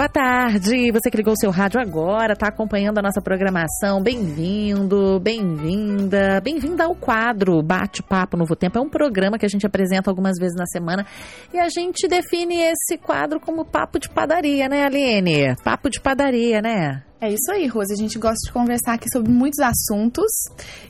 Boa tarde, você que ligou o seu rádio agora, está acompanhando a nossa programação. Bem-vindo, bem-vinda, bem-vinda ao quadro Bate-Papo Novo Tempo. É um programa que a gente apresenta algumas vezes na semana e a gente define esse quadro como papo de padaria, né, Aline? Papo de padaria, né? É isso aí, Rose. A gente gosta de conversar aqui sobre muitos assuntos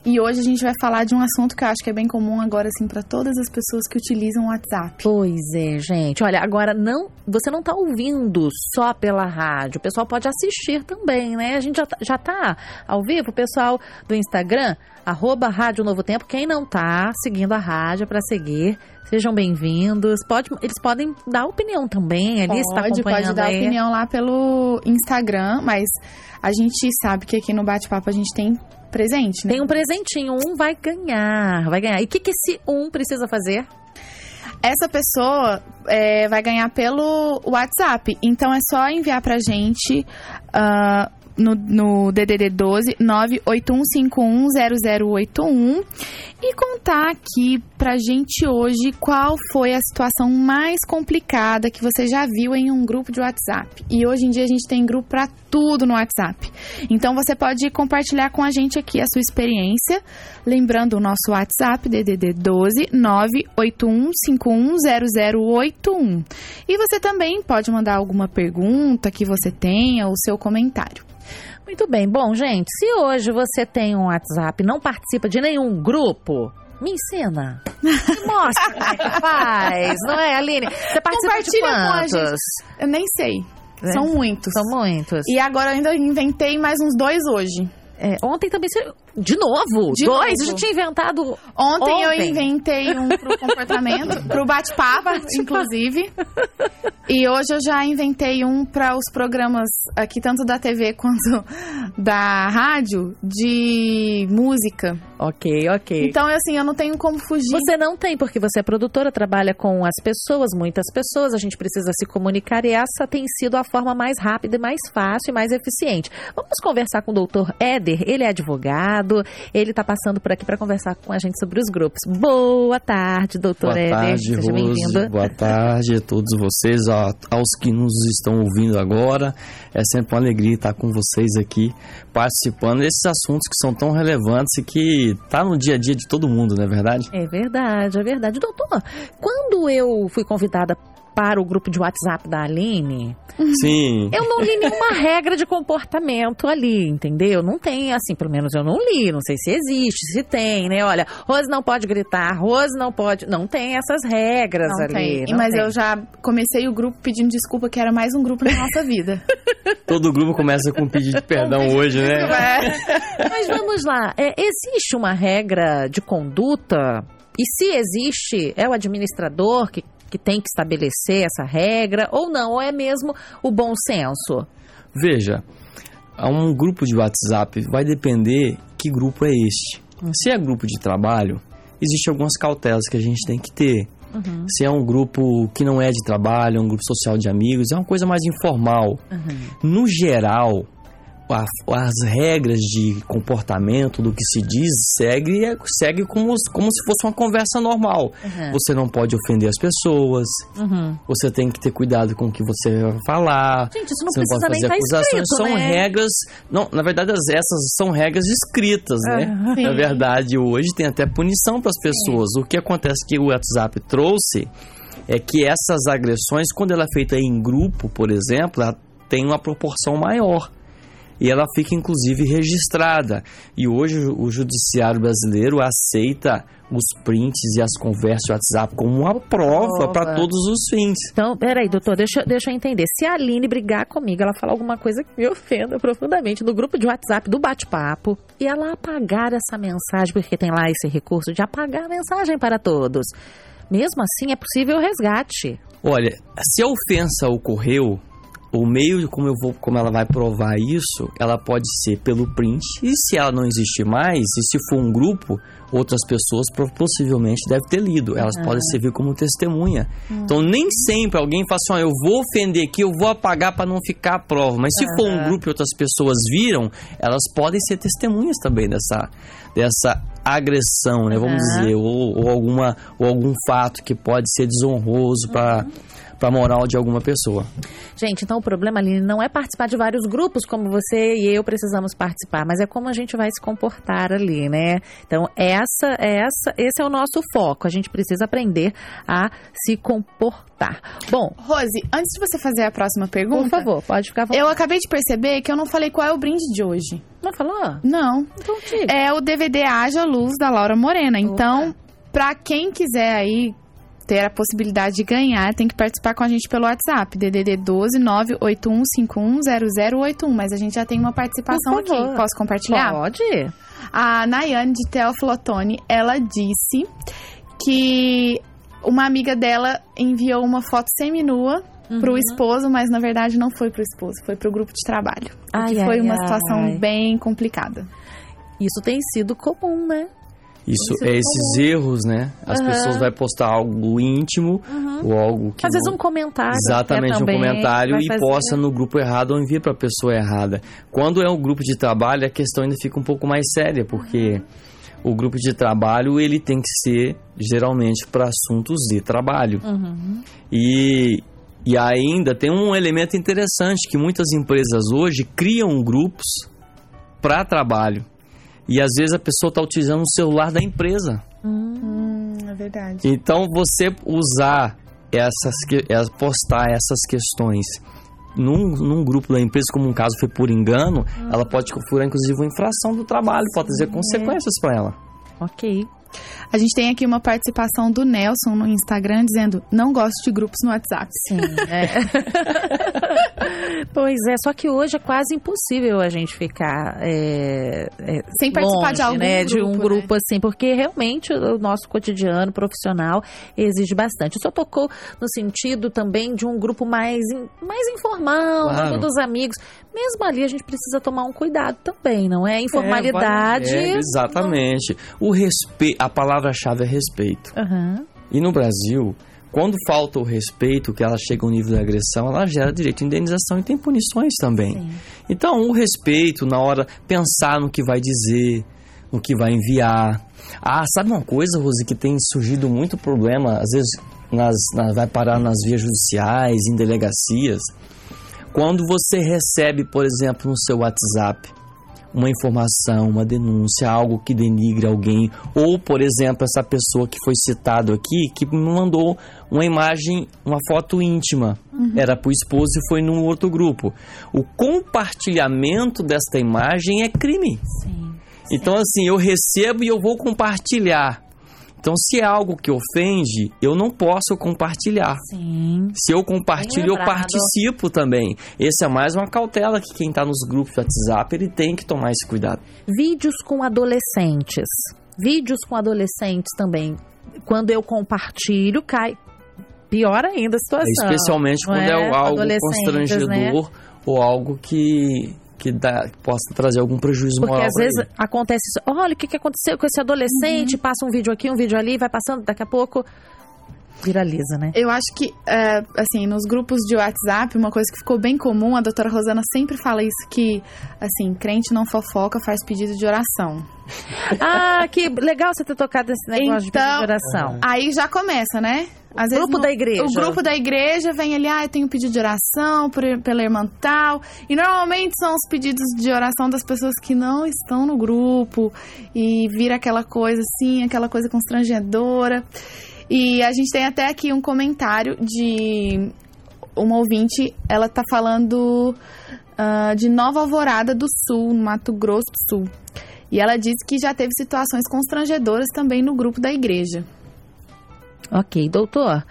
e hoje a gente vai falar de um assunto que eu acho que é bem comum agora, assim, para todas as pessoas que utilizam o WhatsApp. Pois é, gente. Olha, agora não, você não está ouvindo só pela rádio. O pessoal pode assistir também, né? A gente já, tá, já tá ao vivo. O pessoal do Instagram, arroba Rádio Novo Tempo. Quem não tá seguindo a rádio para seguir, sejam bem-vindos. Pode, eles podem dar opinião também ali, está acompanhando Pode dar aí. opinião lá pelo Instagram, mas a gente sabe que aqui no Bate-Papo a gente tem presente, né? Tem um presentinho, um vai ganhar, vai ganhar. E o que, que esse um precisa fazer? Essa pessoa é, vai ganhar pelo WhatsApp. Então é só enviar pra gente uh, no, no DDD 12 981510081 e contar aqui pra gente hoje qual foi a situação mais complicada que você já viu em um grupo de WhatsApp. E hoje em dia a gente tem grupo para tudo no WhatsApp. Então você pode compartilhar com a gente aqui a sua experiência, lembrando o nosso WhatsApp DDD 12 981510081. E você também pode mandar alguma pergunta que você tenha ou seu comentário. Muito bem. Bom, gente, se hoje você tem um WhatsApp e não participa de nenhum grupo, me ensina. Me mostra como é que faz, não é, Aline? Você participa de quantos? Eu nem sei. É. São muitos. São muitos. E agora eu ainda inventei mais uns dois hoje. É, ontem também você. De novo? De dois? Novo. Eu já tinha inventado. Ontem, ontem, eu inventei um pro comportamento, pro bate-papo, inclusive. E hoje eu já inventei um para os programas aqui, tanto da TV quanto da rádio, de música. Ok, ok. Então, assim, eu não tenho como fugir. Você não tem, porque você é produtora, trabalha com as pessoas, muitas pessoas, a gente precisa se comunicar e essa tem sido a forma mais rápida e mais fácil e mais eficiente. Vamos conversar com o doutor Éder, ele é advogado, ele está passando por aqui para conversar com a gente sobre os grupos. Boa tarde, doutor Boa. Tarde, Seja bem-vindo. Boa tarde a todos vocês. Aos que nos estão ouvindo agora. É sempre uma alegria estar com vocês aqui participando desses assuntos que são tão relevantes e que tá no dia a dia de todo mundo, não é verdade? É verdade, é verdade. Doutor, quando eu fui convidada para o grupo de WhatsApp da Aline. Sim. Eu não li nenhuma regra de comportamento ali, entendeu? Não tem, assim, pelo menos eu não li. Não sei se existe, se tem, né? Olha, Rose não pode gritar, Rose não pode. Não tem essas regras não ali. Tem. Não Mas tem. eu já comecei o grupo pedindo desculpa, que era mais um grupo na nossa vida. Todo grupo começa com um pedido de perdão hoje, né? É. Mas vamos lá. É, existe uma regra de conduta e se existe, é o administrador que que tem que estabelecer essa regra ou não? Ou é mesmo o bom senso? Veja, um grupo de WhatsApp vai depender que grupo é este. Uhum. Se é grupo de trabalho, existem algumas cautelas que a gente tem que ter. Uhum. Se é um grupo que não é de trabalho, é um grupo social de amigos, é uma coisa mais informal. Uhum. No geral, a, as regras de comportamento do que se diz segue, segue como, como se fosse uma conversa normal. Uhum. Você não pode ofender as pessoas, uhum. você tem que ter cuidado com o que você vai falar. Gente, isso não você precisa não pode fazer acusações. Escrito, são né? regras. Não, na verdade, essas são regras escritas, né? Uhum. Na verdade, hoje tem até punição para as pessoas. Sim. O que acontece que o WhatsApp trouxe é que essas agressões, quando ela é feita em grupo, por exemplo, ela tem uma proporção maior e ela fica inclusive registrada. E hoje o judiciário brasileiro aceita os prints e as conversas de WhatsApp como uma prova para todos os fins. Então, peraí, doutor, deixa, deixa eu entender. Se a Aline brigar comigo, ela falar alguma coisa que me ofenda profundamente no grupo de WhatsApp do bate-papo e ela apagar essa mensagem, porque tem lá esse recurso de apagar a mensagem para todos. Mesmo assim, é possível o resgate. Olha, se a ofensa ocorreu, o meio de como eu vou, como ela vai provar isso, ela pode ser pelo print. E se ela não existir mais, e se for um grupo, outras pessoas possivelmente devem ter lido. Elas uhum. podem servir como testemunha. Uhum. Então nem sempre alguém fala assim, ó, eu vou ofender aqui, eu vou apagar para não ficar a prova. Mas se uhum. for um grupo e outras pessoas viram, elas podem ser testemunhas também dessa dessa agressão, né? Vamos dizer, ou, ou, alguma ou algum fato que pode ser desonroso para para a moral de alguma pessoa. Gente, então o problema ali não é participar de vários grupos como você e eu precisamos participar, mas é como a gente vai se comportar ali, né? Então essa, essa, esse é o nosso foco. A gente precisa aprender a se comportar. Bom, Rose, antes de você fazer a próxima pergunta, por favor, pode ficar à vontade. eu acabei de perceber que eu não falei qual é o brinde de hoje. Não falou? Não. Então diga. É o DVD Haja Luz da Laura Morena. Então, pra quem quiser aí ter a possibilidade de ganhar, tem que participar com a gente pelo WhatsApp, DDD 12 981510081. Mas a gente já tem uma participação aqui. Posso compartilhar? Pode. A Nayane de Teoflotone, ela disse que uma amiga dela enviou uma foto seminua pro esposo, mas na verdade não foi pro esposo, foi pro grupo de trabalho. Ai, que foi ai, uma ai. situação bem complicada. Isso tem sido comum, né? Isso, Isso é é esses erros, né? As Aham. pessoas vão postar algo íntimo ou algo que Às vezes não- um comentário. Exatamente, né, um comentário e fazer- posta no grupo errado ou envia para a pessoa errada. Quando é um grupo de trabalho, a questão ainda fica um pouco mais séria, porque o grupo de trabalho ele tem que ser geralmente para assuntos de trabalho. Uhum. E, e ainda tem um elemento interessante que muitas empresas hoje criam grupos para trabalho. E às vezes a pessoa está utilizando o celular da empresa. Hum, é verdade. Então você usar essas que- é, postar essas questões num, num grupo da empresa, como um caso foi por engano, ela pode configurar inclusive uma infração do trabalho, pode trazer consequências para ela. Ok. A gente tem aqui uma participação do Nelson no Instagram dizendo: não gosto de grupos no WhatsApp. Sim, é. pois é, só que hoje é quase impossível a gente ficar é, é, Sem participar longe, de algum né, de um grupo, grupo assim, porque realmente o nosso cotidiano profissional exige bastante. Isso tocou no sentido também de um grupo mais, in- mais informal, Claro. grupo dos amigos. Mesmo ali a gente precisa tomar um cuidado também, não é? Informalidade. É, exatamente. O respeito, a palavra-chave é respeito. Aham. E no Brasil, quando falta o respeito, que ela chega ao nível de agressão, ela gera direito de indenização e tem punições também. Sim. Então, o respeito na hora, pensar no que vai dizer, no que vai enviar. Ah, sabe uma coisa, Rose, que tem surgido muito problema, às vezes nas, na- vai parar nas vias judiciais, em delegacias. Quando você recebe, por exemplo, no seu WhatsApp, uma informação, uma denúncia, algo que denigre alguém, ou, por exemplo, essa pessoa que foi citado aqui, que me mandou uma imagem, uma foto íntima, era para o esposo e foi num outro grupo. O compartilhamento desta imagem é crime. Sim. Então, assim, eu recebo e eu vou compartilhar. Então, se é algo que ofende, eu não posso compartilhar. Sim. Se eu compartilho, eu participo também. Esse é mais uma cautela que quem está nos grupos de WhatsApp, ele tem que tomar esse cuidado. Vídeos com adolescentes. Vídeos com adolescentes também. Quando eu compartilho, cai. Pior ainda a situação. Especialmente quando é, algo Adolescentes, constrangedor né? ou algo que, que dá, que possa trazer algum prejuízo Porque moral. às pra vezes ele. acontece isso. Olha o que, que aconteceu com esse adolescente. Passa um vídeo aqui, um vídeo ali, vai passando, daqui a pouco viraliza, né? Eu acho que, é, assim, nos grupos de WhatsApp, uma coisa que ficou bem comum, a doutora Rosana sempre fala isso, que, assim, crente não fofoca, faz pedido de oração. Ah, que legal você ter tocado nesse negócio de pedido de Então, oração. Aí já começa, né? Às grupo da igreja. O grupo da igreja vem ali, ah, eu tenho um pedido de oração por, pela irmã tal. E normalmente são os pedidos de oração das pessoas que não estão no grupo. E vira aquela coisa assim, aquela coisa constrangedora. E a gente tem até aqui um comentário de uma ouvinte, ela tá falando ah, de Nova Alvorada do Sul, no Mato Grosso do Sul. E ela disse que já teve situações constrangedoras também no grupo da igreja. Ok, doutor.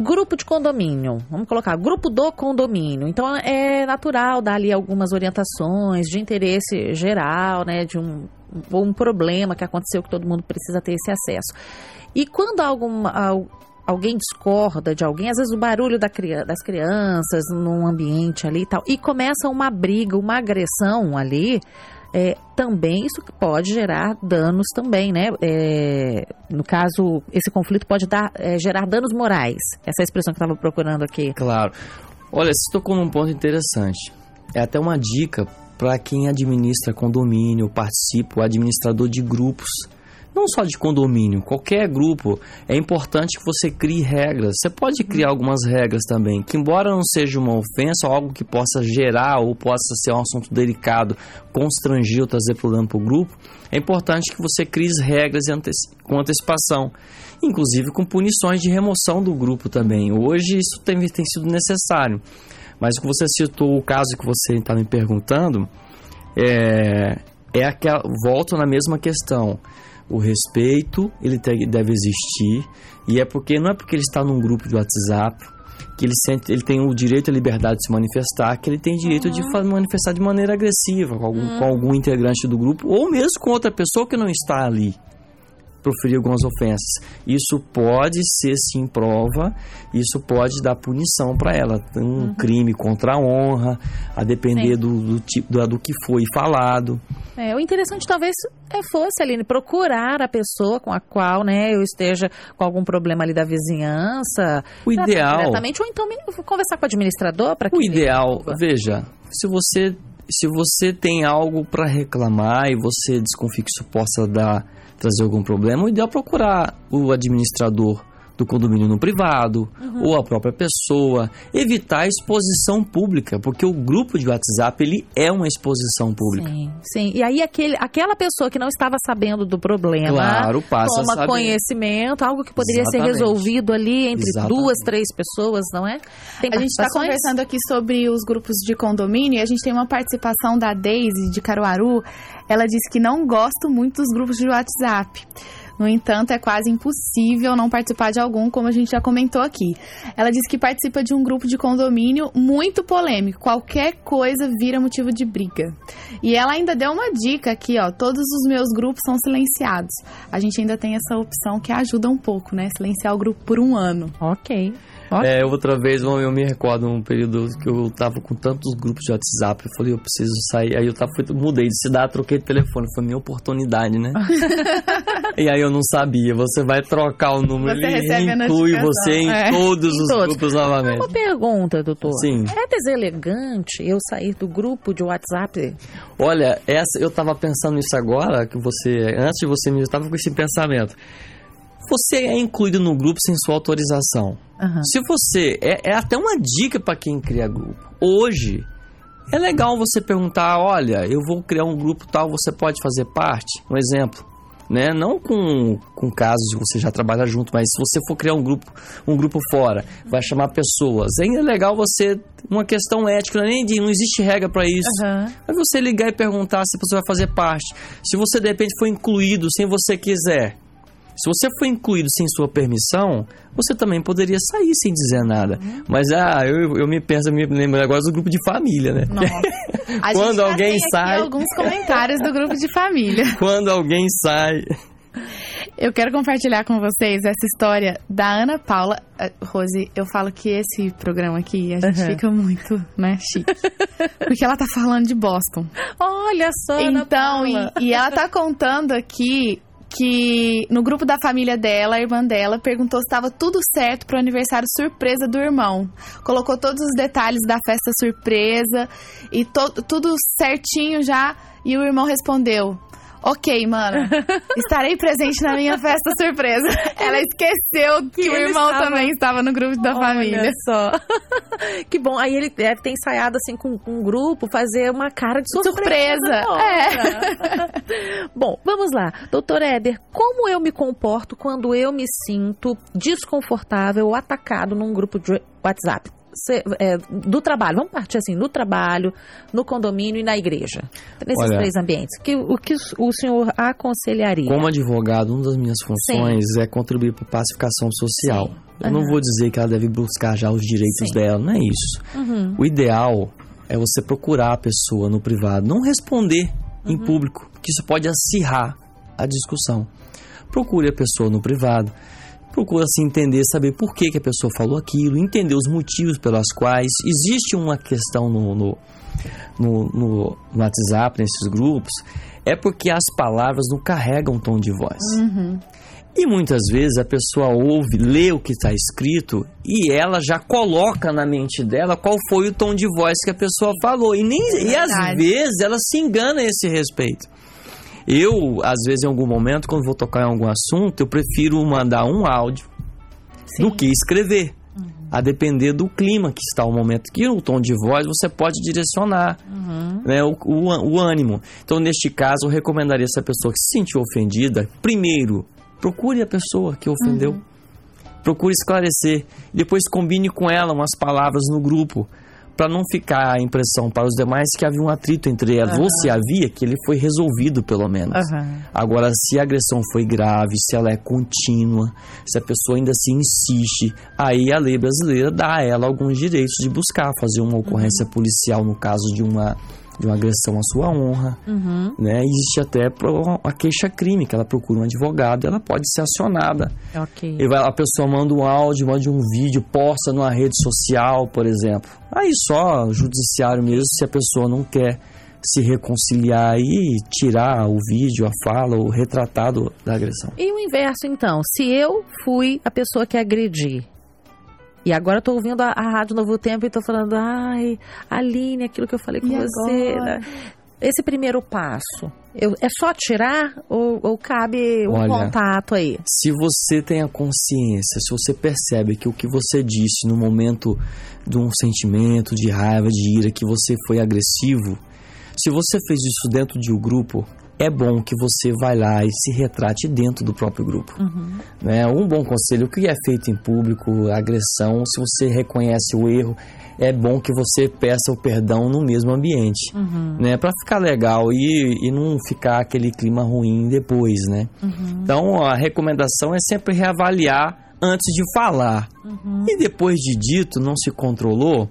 Grupo de condomínio, vamos colocar grupo do condomínio. Então é natural dar ali algumas orientações de interesse geral, né, de um, ou um problema que aconteceu que todo mundo precisa ter esse acesso. E quando alguma, al- alguém discorda de alguém, às vezes o barulho da das crianças num ambiente ali e tal, e começa uma briga, uma agressão ali, é, também isso pode gerar danos também, né? É, no caso, esse conflito pode dar, é, gerar danos morais. Essa é a expressão que eu estava procurando aqui. Claro. Olha, você tocou num ponto interessante. É até uma dica para quem administra condomínio, participa, o administrador de grupos. não só de condomínio, qualquer grupo, é importante que você crie regras. Você pode criar algumas regras também, que embora não seja uma ofensa ou algo que possa gerar ou possa ser um assunto delicado, constrangir ou trazer problema para o grupo, é importante que você crie regras com antecipação, inclusive com punições de remoção do grupo também. Hoje isso tem, tem sido necessário. Mas o que você citou, o caso que você está me perguntando, é, é aquela, volto na mesma questão. O respeito, ele deve existir, e é porque não é porque ele está num grupo de WhatsApp que ele sente, ele tem o direito à liberdade de se manifestar, que ele tem direito uhum. de manifestar de maneira agressiva com algum, uhum. com algum integrante do grupo ou mesmo com outra pessoa que não está ali proferir algumas ofensas. Isso pode ser sim prova, isso pode dar punição para ela. Um uhum. crime contra a honra, a depender do, do, tipo, do, do que foi falado. É, o interessante talvez é, fosse, Aline, procurar a pessoa com a qual né, eu esteja com algum problema ali da vizinhança. O ideal. Diretamente, ou então conversar com o administrador para que. O ideal, veja, se você. Se você tem algo para reclamar e você desconfia que isso possa dar trazer algum problema, o ideal é procurar o administrador do condomínio no privado uhum. ou a própria pessoa, evitar a exposição pública, porque o grupo de WhatsApp ele é uma exposição pública. Sim, sim. E aí aquele, aquela pessoa que não estava sabendo do problema, claro, passa toma conhecimento, algo que poderia Exatamente. ser resolvido ali entre Exatamente. duas, três pessoas, não é? Tem a gente está conversando aqui sobre os grupos de condomínio e a gente tem uma participação da Daisy de Caruaru. Ela disse que não gosta muito dos grupos de WhatsApp. No entanto, é quase impossível não participar de algum, como a gente já comentou aqui. Ela disse que participa de um grupo de condomínio muito polêmico. Qualquer coisa vira motivo de briga. E ela ainda deu uma dica aqui, ó. Todos os meus grupos são silenciados. A gente ainda tem essa opção que ajuda um pouco, né? Silenciar o grupo por um ano. Ok. É, outra vez eu me recordo um período que eu tava com tantos grupos de WhatsApp, eu falei, eu preciso sair. Aí eu tava, mudei de cidade, troquei de telefone, foi minha oportunidade, né? e aí eu não sabia, você vai trocar o número, você ele inclui você em é. todos em os todos. grupos novamente. Uma pergunta, doutor. Sim. É deselegante eu sair do grupo de WhatsApp? Olha, essa, eu tava pensando nisso agora, que você, antes de você me, eu tava com esse pensamento você é incluído no grupo sem sua autorização. Uhum. Se você. É, é até uma dica para quem cria grupo. Hoje, é legal você perguntar: olha, eu vou criar um grupo tal, você pode fazer parte? Um exemplo. Né? Não com, com casos de você já trabalha junto, mas se você for criar um grupo, um grupo fora, vai chamar pessoas. É legal você. Uma questão ética, nem de, não existe regra para isso. Uhum. Mas você ligar e perguntar se você vai fazer parte. Se você de repente for incluído sem você quiser, se você foi incluído sem sua permissão, você também poderia sair sem dizer nada. Uhum. Mas, ah, eu, eu me penso, me lembro agora do grupo de família, né? Nossa. Quando alguém sai. alguns comentários do grupo de família. Quando alguém sai. Eu quero compartilhar com vocês essa história da Ana Paula. Uh, Rose, eu falo que esse programa aqui, a gente uhum. fica muito, né, chique. Porque ela tá falando de Boston. Olha só, Então, Ana Paula. E, e ela tá contando aqui que no grupo da família dela, a irmã dela, perguntou se estava tudo certo para o aniversário surpresa do irmão. Colocou todos os detalhes da festa surpresa e tudo certinho já. E o irmão respondeu: Ok, mano. Estarei presente na minha festa surpresa. Ela esqueceu que, que o irmão estava... também estava no grupo da Olha família. só. que bom. Aí ele deve ter ensaiado assim com, com um grupo, fazer uma cara de surpresa. Surpresa. É. bom, vamos lá. Doutor Éder, como eu me comporto quando eu me sinto desconfortável ou atacado num grupo de WhatsApp? É, do trabalho, vamos partir assim, no trabalho, no condomínio e na igreja. Nesses Olha, três ambientes. Que, o que o senhor aconselharia? Como advogado, uma das minhas funções Sim. é contribuir para a pacificação social. Sim. Eu uhum. não vou dizer que ela deve buscar já os direitos Sim. dela, não é isso. Uhum. O ideal é você procurar a pessoa no privado, não responder uhum. em público, que isso pode acirrar a discussão. Procure a pessoa no privado procura se entender, saber por que, que a pessoa falou aquilo, entender os motivos pelos quais. Existe uma questão no, no, no, no, WhatsApp, nesses grupos, é porque as palavras não carregam tom de voz. Uhum. E muitas vezes a pessoa ouve, lê o que está escrito e ela já coloca na mente dela qual foi o tom de voz que a pessoa falou. E, nem, e às vezes ela se engana a esse respeito. Eu, às vezes, em algum momento, quando vou tocar em algum assunto, eu prefiro mandar um áudio Sim. do que escrever. A depender do clima que está o momento. Que o tom de voz você pode direcionar né, o, o, o ânimo. Então, neste caso, eu recomendaria essa pessoa que se sentiu ofendida, primeiro, procure a pessoa que ofendeu. Procure esclarecer. Depois combine com ela umas palavras no grupo. Para não ficar a impressão para os demais que havia um atrito entre elas. Ou se havia, que ele foi resolvido, pelo menos. Aham. Agora, se a agressão foi grave, se ela é contínua, se a pessoa ainda se insiste, aí a lei brasileira dá a ela alguns direitos de buscar, fazer uma ocorrência policial no caso de uma, de uma agressão à sua honra. Uhum. Né? Existe até a queixa-crime, que ela procura um advogado e ela pode ser acionada. Ok. E vai, a pessoa manda um áudio, manda um vídeo, posta numa rede social, por exemplo. Aí só o judiciário mesmo, se a pessoa não quer se reconciliar e tirar o vídeo, a fala, o retratado da agressão. E o inverso, então? Se eu fui a pessoa que agredi, e agora eu tô ouvindo a, a Rádio Novo Tempo e tô falando, ai, Aline, aquilo que eu falei com E você. né? Esse primeiro passo, eu- é só tirar ou, ou cabe um Olha, contato aí? Se você tem a consciência, se você percebe que o que você disse no momento de um sentimento de raiva, de ira, que você foi agressivo, se você fez isso dentro de um grupo, é bom que você vai lá e se retrate dentro do próprio grupo. Né? Um bom conselho, o que é feito em público, agressão, se você reconhece o erro, é bom que você peça o perdão no mesmo ambiente, né? Para ficar legal e, e não ficar aquele clima ruim depois, né? Então a recomendação é sempre reavaliar antes de falar. E depois de dito, não se controlou,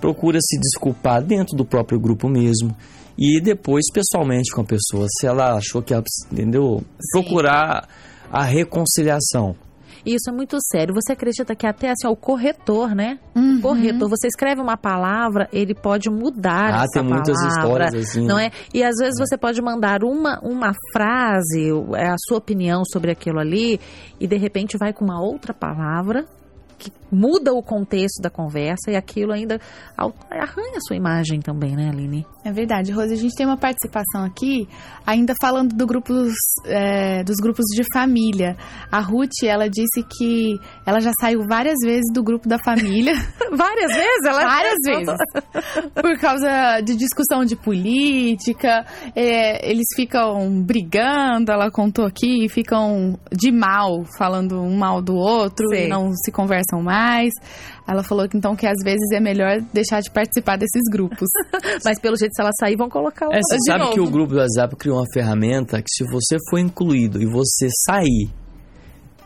procura se desculpar dentro do próprio grupo mesmo. E depois, pessoalmente com a pessoa, se ela achou que ela, entendeu? Procurar a reconciliação. Isso é muito sério. Você acredita que até assim, ó, o corretor, né? Uhum. Corretor, você escreve uma palavra, ele pode mudar Ah, essa tem muitas palavra, histórias assim. Não é? E às vezes você pode mandar uma, uma frase, é a sua opinião sobre aquilo ali, e de repente vai com uma outra palavra que muda o contexto da conversa e aquilo ainda arranha a sua imagem também, né, Aline? É verdade, Rose. A gente tem uma participação aqui, ainda falando do grupos, é, dos grupos de família. A Ruth, ela disse que ela já saiu várias vezes do grupo da família. Várias vezes ela várias vezes. Por causa de discussão de política. é, eles ficam brigando, ela contou aqui, e ficam de mal, falando um mal do outro Sei. e não se conversam mais. Ela falou que então que às vezes é melhor deixar de participar desses grupos. Mas pelo jeito, se ela sair, vão colocar o. É, você de sabe novo. que o grupo do WhatsApp criou uma ferramenta que se você for incluído e você sair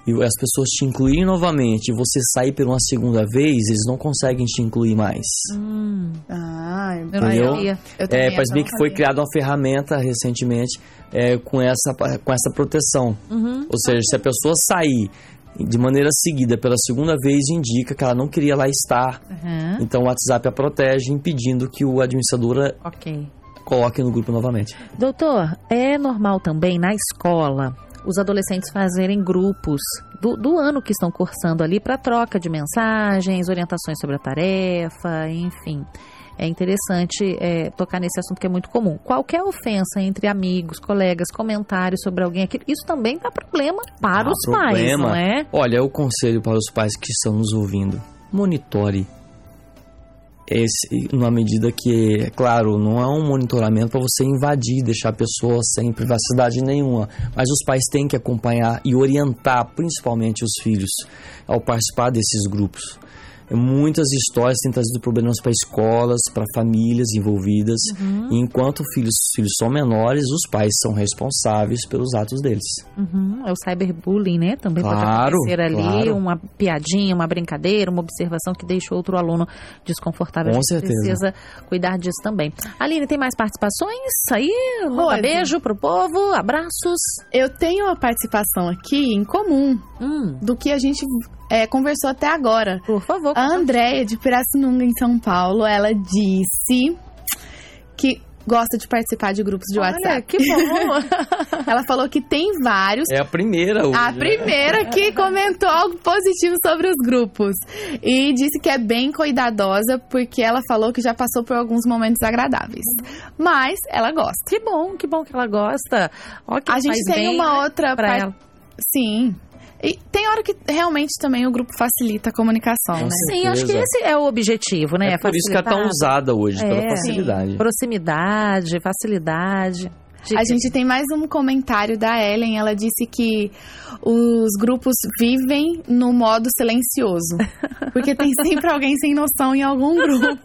e as pessoas te incluírem novamente e você sair por uma segunda vez, eles não conseguem te incluir mais. Hum, Ah, eu eu Entendeu? sabia. Eu É, parece bem que foi criada uma ferramenta recentemente é, com, essa, com essa proteção. Uhum. Ou seja, se a pessoa sair de maneira seguida pela segunda vez, indica que ela não queria lá estar. Uhum. Então o WhatsApp a protege, impedindo que o administrador Ok. coloque no grupo novamente. Doutor, é normal também na escola os adolescentes fazerem grupos do, do ano que estão cursando ali para troca de mensagens, orientações sobre a tarefa, enfim. É interessante é, tocar nesse assunto que é muito comum. Qualquer ofensa entre amigos, colegas, comentários sobre alguém aqui, isso também dá problema para Ah, os pais, problema. não é? Olha, o conselho para os pais que estão nos ouvindo: monitore. Esse, numa medida que, é claro, não é um monitoramento para você invadir, deixar a pessoa sem privacidade nenhuma. Mas os pais têm que acompanhar e orientar, principalmente os filhos, ao participar desses grupos. Muitas histórias têm trazido problemas para escolas, para famílias envolvidas. E enquanto filhos, os filhos são menores, os pais são responsáveis pelos atos deles. Uhum, é o cyberbullying, né? Também pode Claro, acontecer ali claro. uma piadinha, uma brincadeira, uma observação que deixa outro aluno desconfortável. Com a gente certeza. precisa cuidar disso também. Aline, tem mais participações? Aí, Rose. beijo pro povo, abraços. Eu tenho uma participação aqui em comum Hum, do que a gente é, conversou até agora. por favor. A Andréia de Pirassununga, em São Paulo, ela disse que gosta de participar de grupos de Olha, WhatsApp. que bom. Ela falou que tem vários. É a primeira hoje. A né? primeira que comentou algo positivo sobre os grupos. E disse que é bem cuidadosa, porque ela falou que já passou por alguns momentos agradáveis. Mas ela gosta. que bom, que bom que ela gosta. Ó, que A gente tem bem, uma né, outra pra par- ela. Sim. E tem hora que realmente também o grupo facilita a comunicação, Com né? Sim, acho que esse é o objetivo, né? É por isso que é tão usada hoje, É, pela sim. facilidade. Proximidade, facilidade. A gente tem mais um comentário da Ellen. Ela disse que os grupos vivem no modo silencioso. Porque tem sempre alguém sem noção em algum grupo.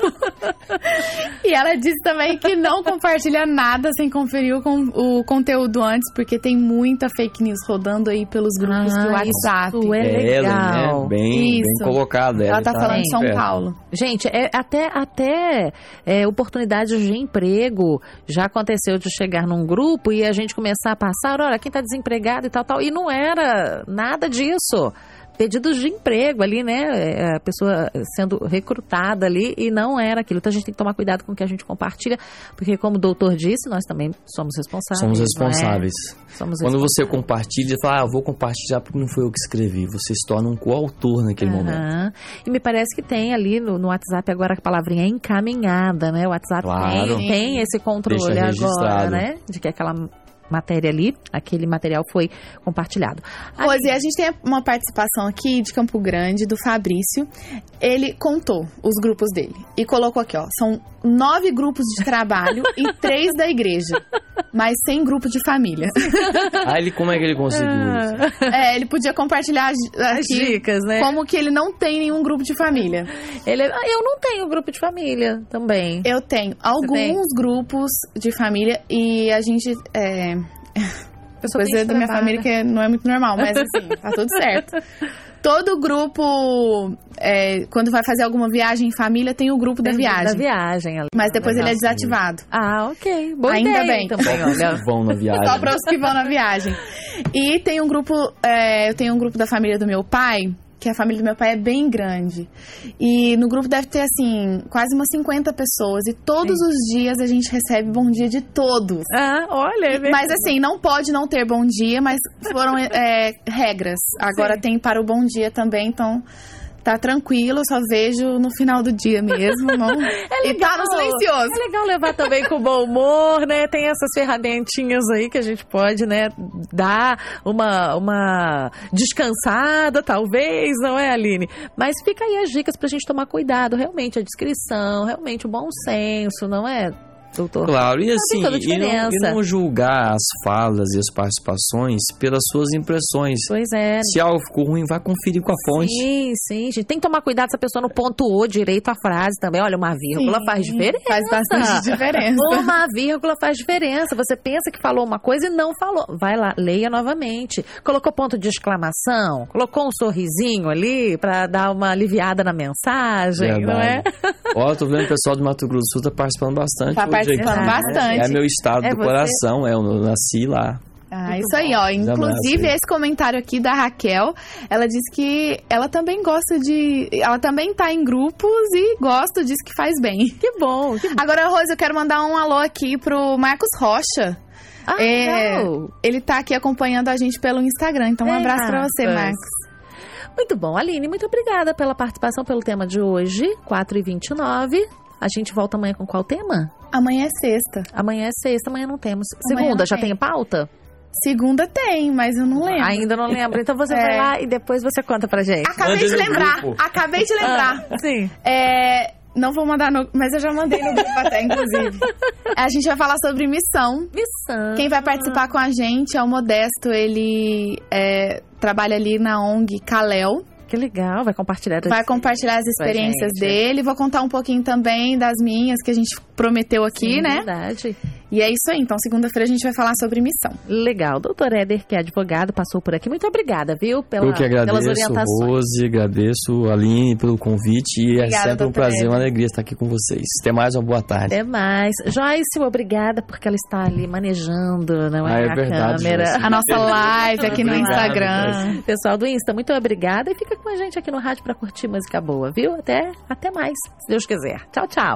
e ela disse também que não compartilha nada sem conferir o, o conteúdo antes, porque tem muita fake news rodando aí pelos grupos do Ah, WhatsApp. isso é É Ellen, legal. né? Bem, bem Isso. colocada. Ela Ellen tá falando de São perto. Paulo. Gente, é, até, até é, oportunidades de emprego já aconteceu de chegar num grupo e a gente começar a passar, olha, quem tá desempregado e tal, tal. E não era nada disso. Pedidos de emprego ali, né? É, A pessoa sendo recrutada ali e não era aquilo. Então a gente tem que tomar cuidado com o que a gente compartilha, porque como o doutor disse, nós também somos responsáveis. Somos é? responsáveis. Somos Quando você compartilha, fala, ah, vou compartilhar porque não foi eu que escrevi. Você se torna um coautor naquele momento. Aham. E me parece que tem ali no, no WhatsApp agora a palavrinha encaminhada, né? O WhatsApp Claro. tem, tem esse controle agora, né? De que aquela matéria ali, aquele material foi compartilhado. Rose, a gente tem uma participação aqui de Campo Grande, do Fabrício. Ele contou os grupos dele e colocou aqui, ó. São nove grupos de trabalho e três da igreja. Mas sem grupo de família. Ah, ele, como é que ele conseguiu isso? É, ele podia compartilhar As dicas, né? como que ele não tem nenhum grupo de família. Ele, ah, eu não tenho grupo de família também. Eu tenho alguns tem? grupos de família e a gente. É, coisa da minha família que não é muito normal, mas assim, tá tudo certo. Todo grupo, é, quando vai fazer alguma viagem em família, tem o grupo da Tem viagem. Da viagem ali. Mas depois ele é Legal. desativado. Ah, ok. Boa Ainda ideia bem. também, olha. Vão na viagem. Só para os que vão na viagem. E tem um grupo, é, eu tenho um grupo da família do meu pai, que a família do meu pai é bem grande. E no grupo deve ter, assim, quase umas 50 pessoas. E todos os dias a gente recebe bom dia de todos. Ah, olha. é Mas assim, não pode não ter bom dia, mas foram é, regras. Agora Sim. tem para o bom dia também, então tá tranquilo, só vejo no final do dia mesmo, não. E tá no silencioso. É legal levar também com bom humor, né? Tem essas ferramentinhas aí que a gente pode, né, dar uma, uma descansada, talvez, não é, Aline? Mas fica aí as dicas pra gente tomar cuidado, realmente, a descrição, realmente o bom senso, não é, doutor? Claro, e assim, e não, e não julgar as falas e as participações pelas suas impressões. Pois é. Se algo ficou ruim, vai conferir com a fonte. Sim, sim, gente. Tem que tomar cuidado se a pessoa não pontuou direito a frase também. Olha, uma vírgula Sim, faz diferença. Faz bastante diferença. Uma vírgula faz diferença. Você pensa que falou uma coisa e não falou. Vai lá, leia novamente. Colocou ponto de exclamação, colocou um sorrisinho ali pra dar uma aliviada na mensagem, não é? Ó, tô vendo o pessoal do Mato Grosso do Sul tá participando bastante. Tá participando aqui. bastante. É meu estado É do você? coração, é, eu nasci lá. Ah, Muito isso aí, ó. Inclusive, esse comentário aqui da Raquel, ela disse que ela também gosta de. Ela também tá em grupos e gosta, diz que faz bem. Que bom. Que bom. Agora, Rose, eu quero mandar um alô aqui pro Marcos Rocha. Ah, É, legal. Ele tá aqui acompanhando a gente pelo Instagram. Então, um Ei, abraço pra você, Marcos. Muito bom. Aline, muito obrigada pela participação, pelo tema de hoje, 4h29. A gente volta amanhã com qual tema? Amanhã é sexta. Amanhã é sexta, amanhã não temos. Amanhã Segunda, não já tem. tem pauta? Segunda tem, mas eu não lembro. Ainda não lembro. Então você É. vai lá e depois você conta pra gente. Acabei Mande de lembrar. grupo. Acabei de lembrar. Ah, sim. É, não vou mandar no. Mas eu já mandei no grupo até, inclusive. A gente vai falar sobre missão. Missão. Quem vai participar com a gente é o Modesto. Ele é, trabalha ali na ONG Kalel. Que legal, vai compartilhar. Vai compartilhar as experiências dele. Vou contar um pouquinho também das minhas que a gente prometeu aqui, Sim, né? Verdade. E é isso aí. Então, segunda-feira a gente vai falar sobre missão. Legal. Doutor Éder, que é advogado, passou por aqui. Muito obrigada, viu? Pela, eu que pelas agradeço, orientações. Rose, agradeço a Aline pelo convite e Obrigada, é sempre um prazer, Eder. uma alegria estar aqui com vocês. Até mais, uma boa tarde. Até mais. Joyce, obrigada porque ela está ali manejando, não Ah, é? é a verdade, câmera. Joyce. A nossa live aqui no Obrigado, Instagram. Pessoal do Insta, muito obrigada. E fica com a gente aqui no rádio para curtir música boa, viu? Até, até mais, se Deus quiser. Tchau, tchau.